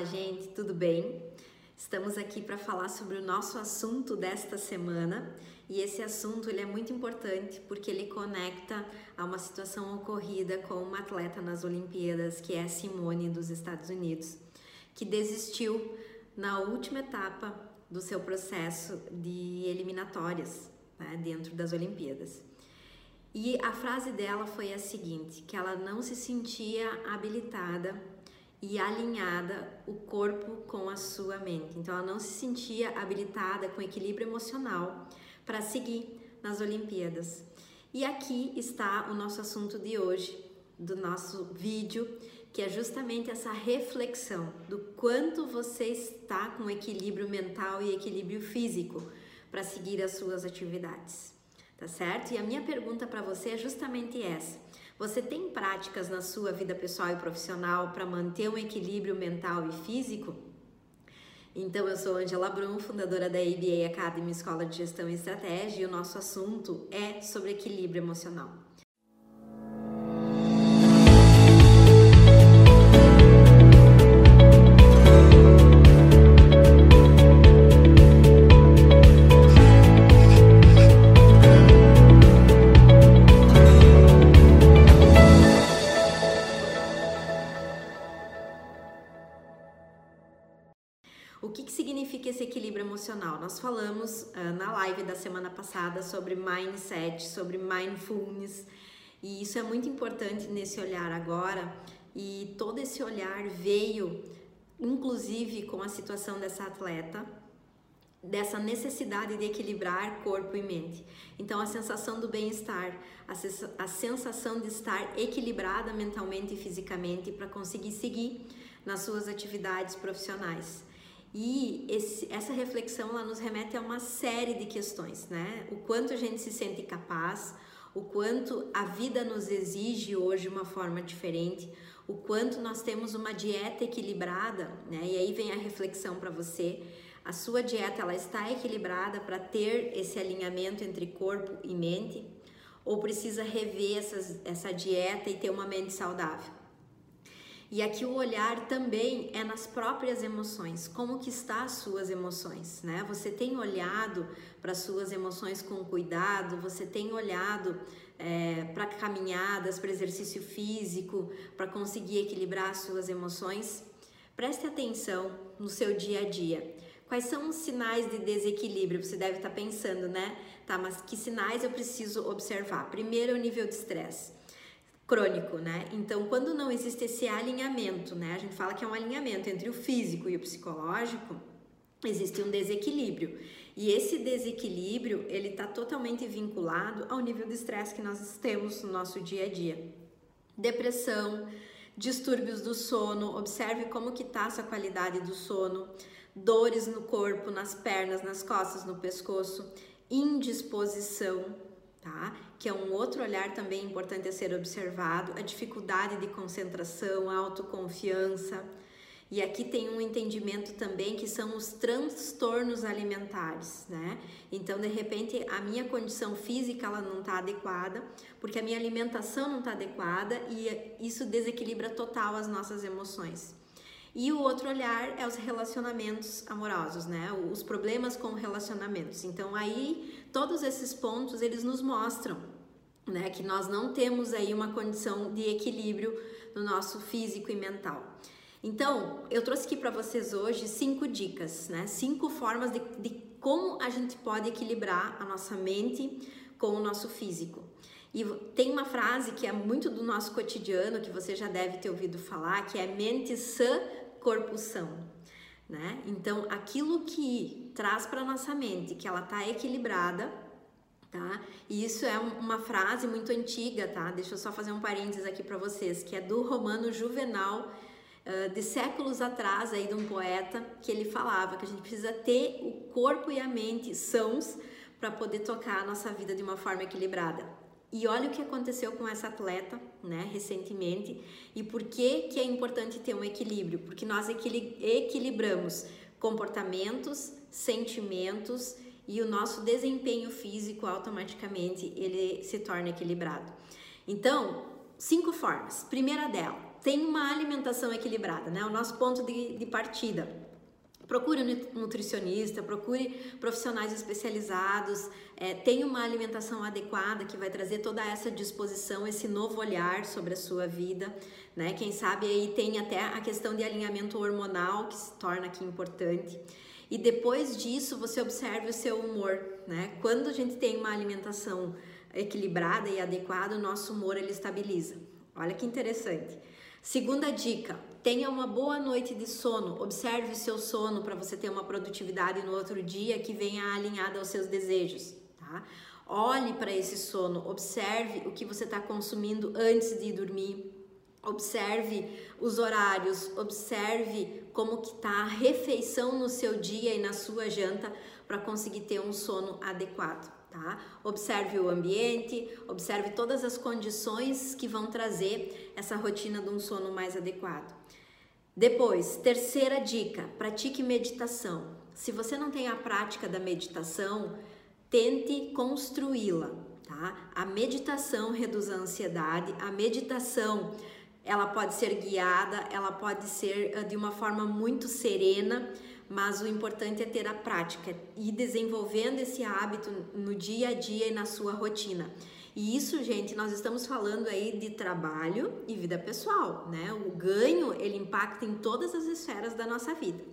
Olá, gente, tudo bem? Estamos aqui para falar sobre o nosso assunto desta semana e esse assunto ele é muito importante porque ele conecta a uma situação ocorrida com uma atleta nas Olimpíadas, que é Simone dos Estados Unidos, que desistiu na última etapa do seu processo de eliminatórias né, dentro das Olimpíadas. E a frase dela foi a seguinte: que ela não se sentia habilitada e alinhada o corpo com a sua mente. Então ela não se sentia habilitada com equilíbrio emocional para seguir nas Olimpíadas. E aqui está o nosso assunto de hoje, do nosso vídeo, que é justamente essa reflexão do quanto você está com equilíbrio mental e equilíbrio físico para seguir as suas atividades. Tá certo? E a minha pergunta para você é justamente essa você tem práticas na sua vida pessoal e profissional para manter um equilíbrio mental e físico? Então, eu sou Angela Brum, fundadora da ABA Academy Escola de Gestão e Estratégia, e o nosso assunto é sobre equilíbrio emocional. Significa esse equilíbrio emocional? Nós falamos uh, na live da semana passada sobre mindset, sobre mindfulness, e isso é muito importante nesse olhar agora. E todo esse olhar veio, inclusive, com a situação dessa atleta, dessa necessidade de equilibrar corpo e mente. Então, a sensação do bem-estar, a sensação de estar equilibrada mentalmente e fisicamente para conseguir seguir nas suas atividades profissionais. E esse, essa reflexão ela nos remete a uma série de questões, né? O quanto a gente se sente capaz, o quanto a vida nos exige hoje uma forma diferente, o quanto nós temos uma dieta equilibrada, né? E aí vem a reflexão para você. A sua dieta ela está equilibrada para ter esse alinhamento entre corpo e mente? Ou precisa rever essas, essa dieta e ter uma mente saudável? E aqui o olhar também é nas próprias emoções, como que está as suas emoções, né? Você tem olhado para suas emoções com cuidado, você tem olhado é, para caminhadas, para exercício físico, para conseguir equilibrar as suas emoções? Preste atenção no seu dia a dia. Quais são os sinais de desequilíbrio? Você deve estar pensando, né? Tá, mas que sinais eu preciso observar? Primeiro, o nível de estresse crônico, né? Então, quando não existe esse alinhamento, né? A gente fala que é um alinhamento entre o físico e o psicológico, existe um desequilíbrio. E esse desequilíbrio, ele está totalmente vinculado ao nível de estresse que nós temos no nosso dia a dia. Depressão, distúrbios do sono, observe como que está essa qualidade do sono, dores no corpo, nas pernas, nas costas, no pescoço, indisposição, tá? Que é um outro olhar também importante a ser observado, a dificuldade de concentração, a autoconfiança. E aqui tem um entendimento também que são os transtornos alimentares, né? Então, de repente, a minha condição física ela não está adequada, porque a minha alimentação não está adequada e isso desequilibra total as nossas emoções. E o outro olhar é os relacionamentos amorosos, né? Os problemas com relacionamentos. Então aí todos esses pontos eles nos mostram, né, que nós não temos aí uma condição de equilíbrio no nosso físico e mental. Então, eu trouxe aqui para vocês hoje cinco dicas, né? Cinco formas de, de como a gente pode equilibrar a nossa mente com o nosso físico. E tem uma frase que é muito do nosso cotidiano, que você já deve ter ouvido falar, que é mente sã, corpo são. Né? Então, aquilo que traz para nossa mente que ela está equilibrada, tá? E isso é uma frase muito antiga, tá? Deixa eu só fazer um parênteses aqui para vocês, que é do romano Juvenal, de séculos atrás, aí de um poeta, que ele falava que a gente precisa ter o corpo e a mente sãos para poder tocar a nossa vida de uma forma equilibrada. E olha o que aconteceu com essa atleta, né, recentemente, e por que que é importante ter um equilíbrio? Porque nós equilibramos comportamentos, sentimentos e o nosso desempenho físico automaticamente ele se torna equilibrado. Então, cinco formas. Primeira dela, tem uma alimentação equilibrada, né? O nosso ponto de, de partida. Procure um nutricionista, procure profissionais especializados, é, tenha uma alimentação adequada que vai trazer toda essa disposição, esse novo olhar sobre a sua vida, né? Quem sabe aí tem até a questão de alinhamento hormonal que se torna aqui importante. E depois disso você observe o seu humor, né? Quando a gente tem uma alimentação equilibrada e adequada, o nosso humor ele estabiliza. Olha que interessante. Segunda dica: tenha uma boa noite de sono. Observe o seu sono para você ter uma produtividade no outro dia que venha alinhada aos seus desejos, tá? Olhe para esse sono, observe o que você está consumindo antes de dormir. Observe os horários, observe como que está a refeição no seu dia e na sua janta para conseguir ter um sono adequado tá? Observe o ambiente, observe todas as condições que vão trazer essa rotina de um sono mais adequado. Depois, terceira dica, pratique meditação. Se você não tem a prática da meditação, tente construí-la, tá? A meditação reduz a ansiedade, a meditação ela pode ser guiada, ela pode ser ah, de uma forma muito serena, mas o importante é ter a prática e desenvolvendo esse hábito no dia a dia e na sua rotina. E isso, gente, nós estamos falando aí de trabalho e vida pessoal, né? O ganho, ele impacta em todas as esferas da nossa vida.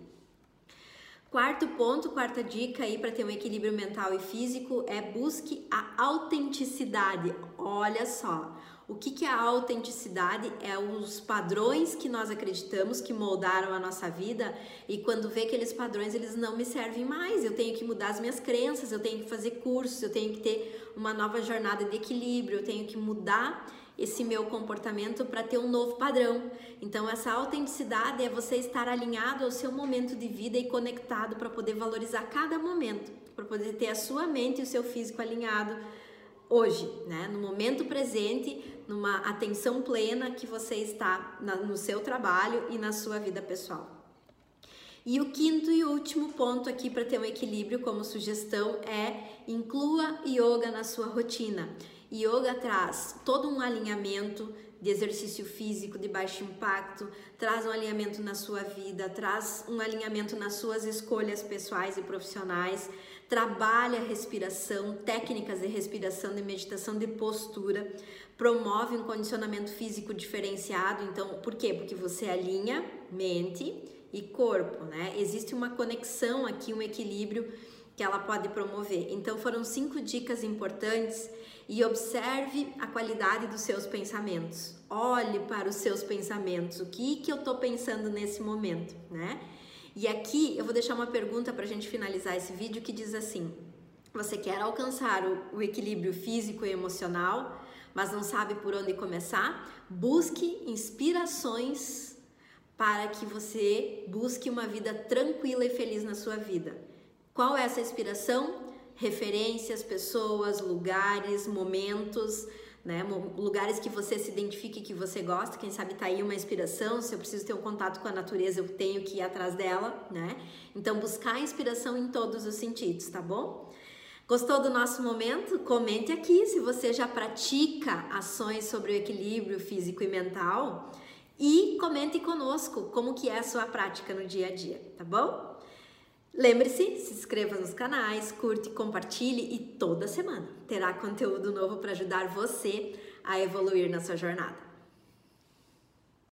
Quarto ponto, quarta dica aí para ter um equilíbrio mental e físico é busque a autenticidade. Olha só, o que, que é a autenticidade? É os padrões que nós acreditamos que moldaram a nossa vida e quando vê aqueles padrões eles não me servem mais. Eu tenho que mudar as minhas crenças, eu tenho que fazer cursos, eu tenho que ter uma nova jornada de equilíbrio, eu tenho que mudar esse meu comportamento para ter um novo padrão. Então, essa autenticidade é você estar alinhado ao seu momento de vida e conectado para poder valorizar cada momento, para poder ter a sua mente e o seu físico alinhado hoje, né? No momento presente, numa atenção plena que você está na, no seu trabalho e na sua vida pessoal. E o quinto e último ponto aqui para ter um equilíbrio como sugestão é inclua yoga na sua rotina. Yoga traz todo um alinhamento de exercício físico de baixo impacto, traz um alinhamento na sua vida, traz um alinhamento nas suas escolhas pessoais e profissionais, trabalha a respiração, técnicas de respiração, de meditação, de postura, promove um condicionamento físico diferenciado. Então, por quê? Porque você alinha mente e corpo, né? Existe uma conexão aqui, um equilíbrio que ela pode promover. Então, foram cinco dicas importantes e observe a qualidade dos seus pensamentos. Olhe para os seus pensamentos. O que que eu estou pensando nesse momento, né? E aqui eu vou deixar uma pergunta para a gente finalizar esse vídeo que diz assim: você quer alcançar o, o equilíbrio físico e emocional, mas não sabe por onde começar? Busque inspirações para que você busque uma vida tranquila e feliz na sua vida. Qual é essa inspiração? Referências, pessoas, lugares, momentos né? Lugares que você se identifique, que você gosta, quem sabe tá aí uma inspiração. Se eu preciso ter um contato com a natureza, eu tenho que ir atrás dela, né? Então, buscar inspiração em todos os sentidos, tá bom? Gostou do nosso momento? Comente aqui se você já pratica ações sobre o equilíbrio físico e mental e comente conosco como que é a sua prática no dia a dia, tá bom? Lembre-se, se inscreva nos canais, curte, compartilhe e toda semana terá conteúdo novo para ajudar você a evoluir na sua jornada.